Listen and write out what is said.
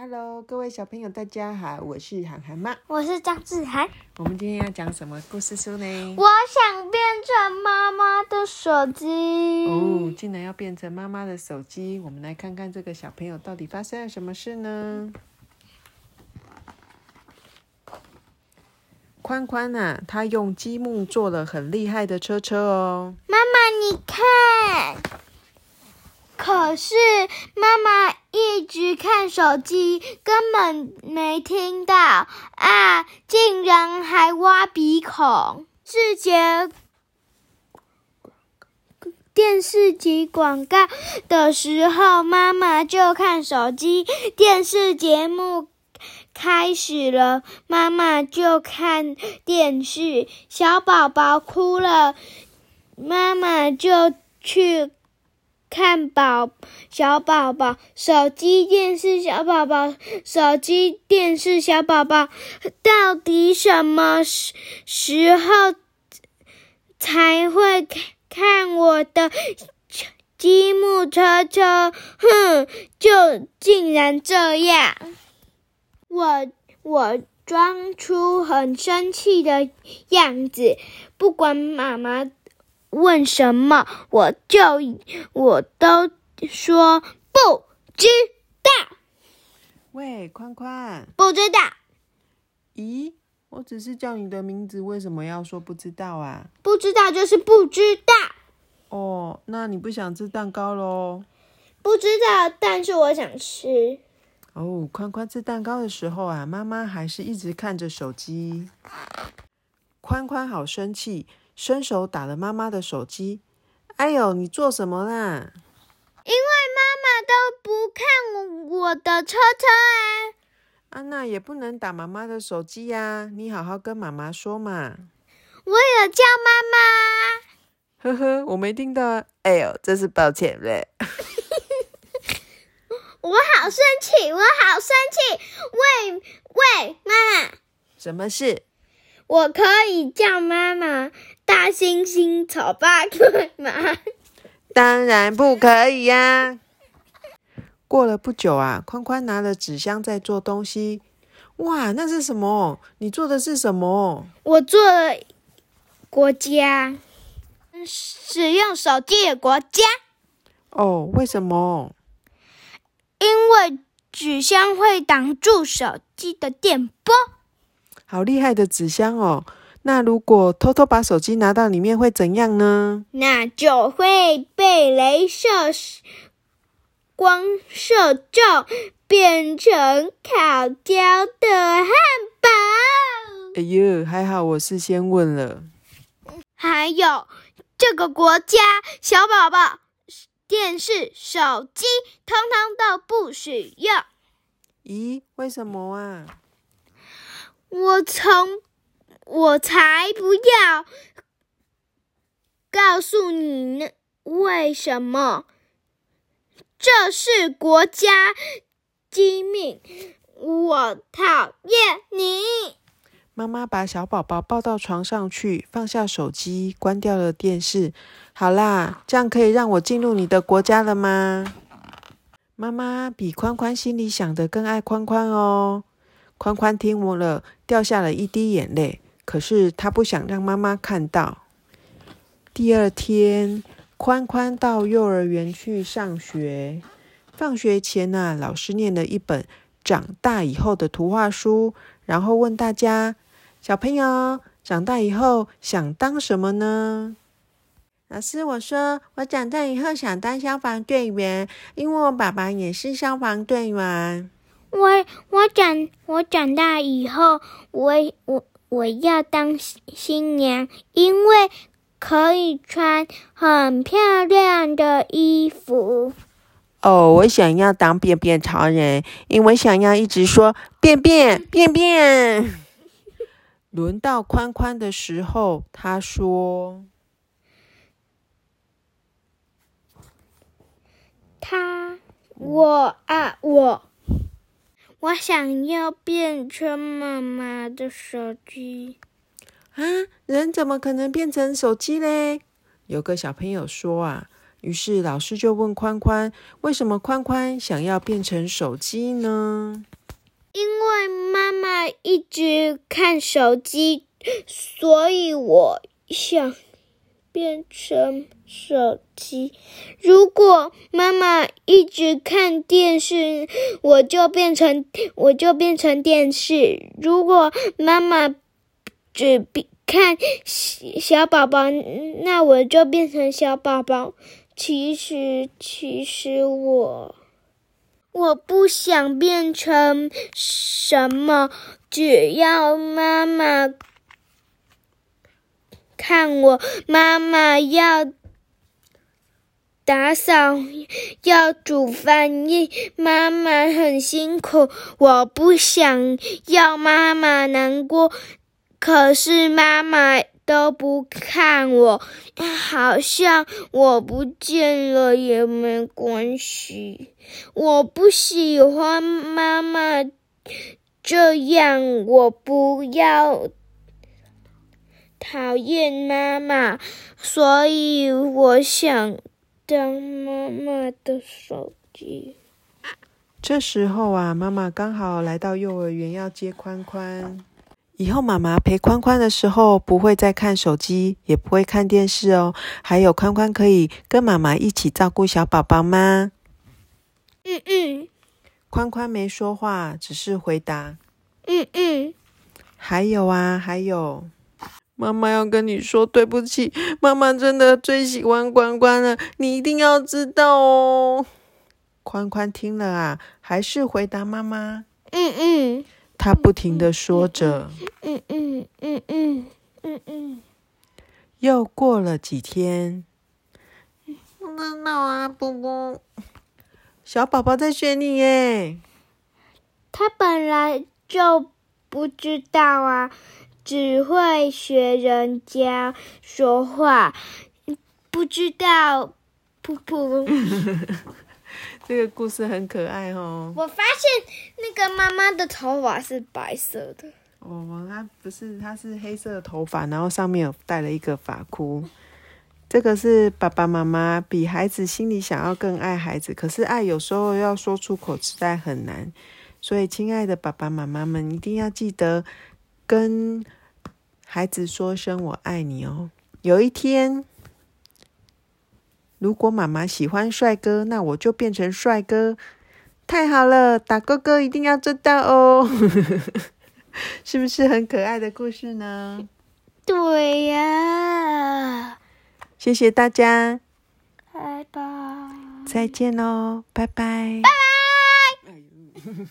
Hello，各位小朋友，大家好，我是涵涵妈。我是张志涵。我们今天要讲什么故事书呢？我想变成妈妈的手机。哦，竟然要变成妈妈的手机！我们来看看这个小朋友到底发生了什么事呢？宽宽呐、他用积木做了很厉害的车车哦。妈妈，你看。可是妈妈一直看手机，根本没听到啊！竟然还挖鼻孔。视节电视机广告的时候，妈妈就看手机；电视节目开始了，妈妈就看电视。小宝宝哭了，妈妈就去。看宝小宝宝手机电视小宝宝手机电视小宝宝，到底什么时时候才会看看我的积木车车？哼，就竟然这样！我我装出很生气的样子，不管妈妈。问什么，我就我都说不知道。喂，宽宽，不知道，咦，我只是叫你的名字，为什么要说不知道啊？不知道就是不知道。哦，那你不想吃蛋糕喽？不知道，但是我想吃。哦，宽宽吃蛋糕的时候啊，妈妈还是一直看着手机。宽宽好生气。伸手打了妈妈的手机，哎呦，你做什么啦？因为妈妈都不看我的车车啊！安娜也不能打妈妈的手机呀，你好好跟妈妈说嘛。我有叫妈妈。呵呵，我没听到。哎呦，真是抱歉嘞。我好生气，我好生气！喂喂，妈妈，什么事？我可以叫妈妈。大猩猩丑八怪吗？当然不可以呀！过了不久啊，宽宽拿了纸箱在做东西。哇，那是什么？你做的是什么？我做国家，使用手机的国家。哦，为什么？因为纸箱会挡住手机的电波。好厉害的纸箱哦！那如果偷偷把手机拿到里面会怎样呢？那就会被镭射光射中，变成烤焦的汉堡。哎呦，还好我事先问了。还有这个国家，小宝宝电视、手机通通都不许用。咦，为什么啊？我从。我才不要告诉你呢！为什么？这是国家机密，我讨厌你！妈妈把小宝宝抱到床上去，放下手机，关掉了电视。好啦，这样可以让我进入你的国家了吗？妈妈比宽宽心里想的更爱宽宽哦。宽宽听我了，掉下了一滴眼泪。可是他不想让妈妈看到。第二天，宽宽到幼儿园去上学。放学前呢，老师念了一本长大以后的图画书，然后问大家：小朋友长大以后想当什么呢？老师，我说我长大以后想当消防队员，因为我爸爸也是消防队员。我我长我长大以后，我我。我要当新娘，因为可以穿很漂亮的衣服。哦，我想要当便便超人，因为想要一直说便便便便。轮到宽宽的时候，他说：“他，我啊，我。”我想要变成妈妈的手机啊！人怎么可能变成手机嘞？有个小朋友说啊，于是老师就问宽宽：“为什么宽宽想要变成手机呢？”因为妈妈一直看手机，所以我想变成手机。如果妈妈一直看电视，我就变成我就变成电视。如果妈妈只看小宝宝，那我就变成小宝宝。其实，其实我。我不想变成什么，只要妈妈看我，妈妈要打扫，要煮饭，妈妈很辛苦。我不想要妈妈难过，可是妈妈。都不看我，好像我不见了也没关系。我不喜欢妈妈这样，我不要讨厌妈妈，所以我想当妈妈的手机。这时候啊，妈妈刚好来到幼儿园，要接宽宽。以后妈妈陪宽宽的时候，不会再看手机，也不会看电视哦。还有宽宽可以跟妈妈一起照顾小宝宝吗？嗯嗯。宽宽没说话，只是回答。嗯嗯。还有啊，还有，妈妈要跟你说对不起，妈妈真的最喜欢关关了，你一定要知道哦。宽宽听了啊，还是回答妈妈。嗯嗯。他不停的说着，嗯嗯嗯嗯嗯嗯。又过了几天，不知道啊，波波，小宝宝在学你耶。他本来就不知道啊，只会学人家说话，不知道，噗噗。这个故事很可爱哦。我发现那个妈妈的头发是白色的。哦，她不是，她是黑色的头发，然后上面有戴了一个发箍。这个是爸爸妈妈比孩子心里想要更爱孩子，可是爱有时候要说出口实在很难。所以，亲爱的爸爸妈妈们，一定要记得跟孩子说声“我爱你”哦。有一天。如果妈妈喜欢帅哥，那我就变成帅哥。太好了，打哥哥一定要做到哦！是不是很可爱的故事呢？对呀。谢谢大家，拜拜。再见喽，拜拜。拜拜。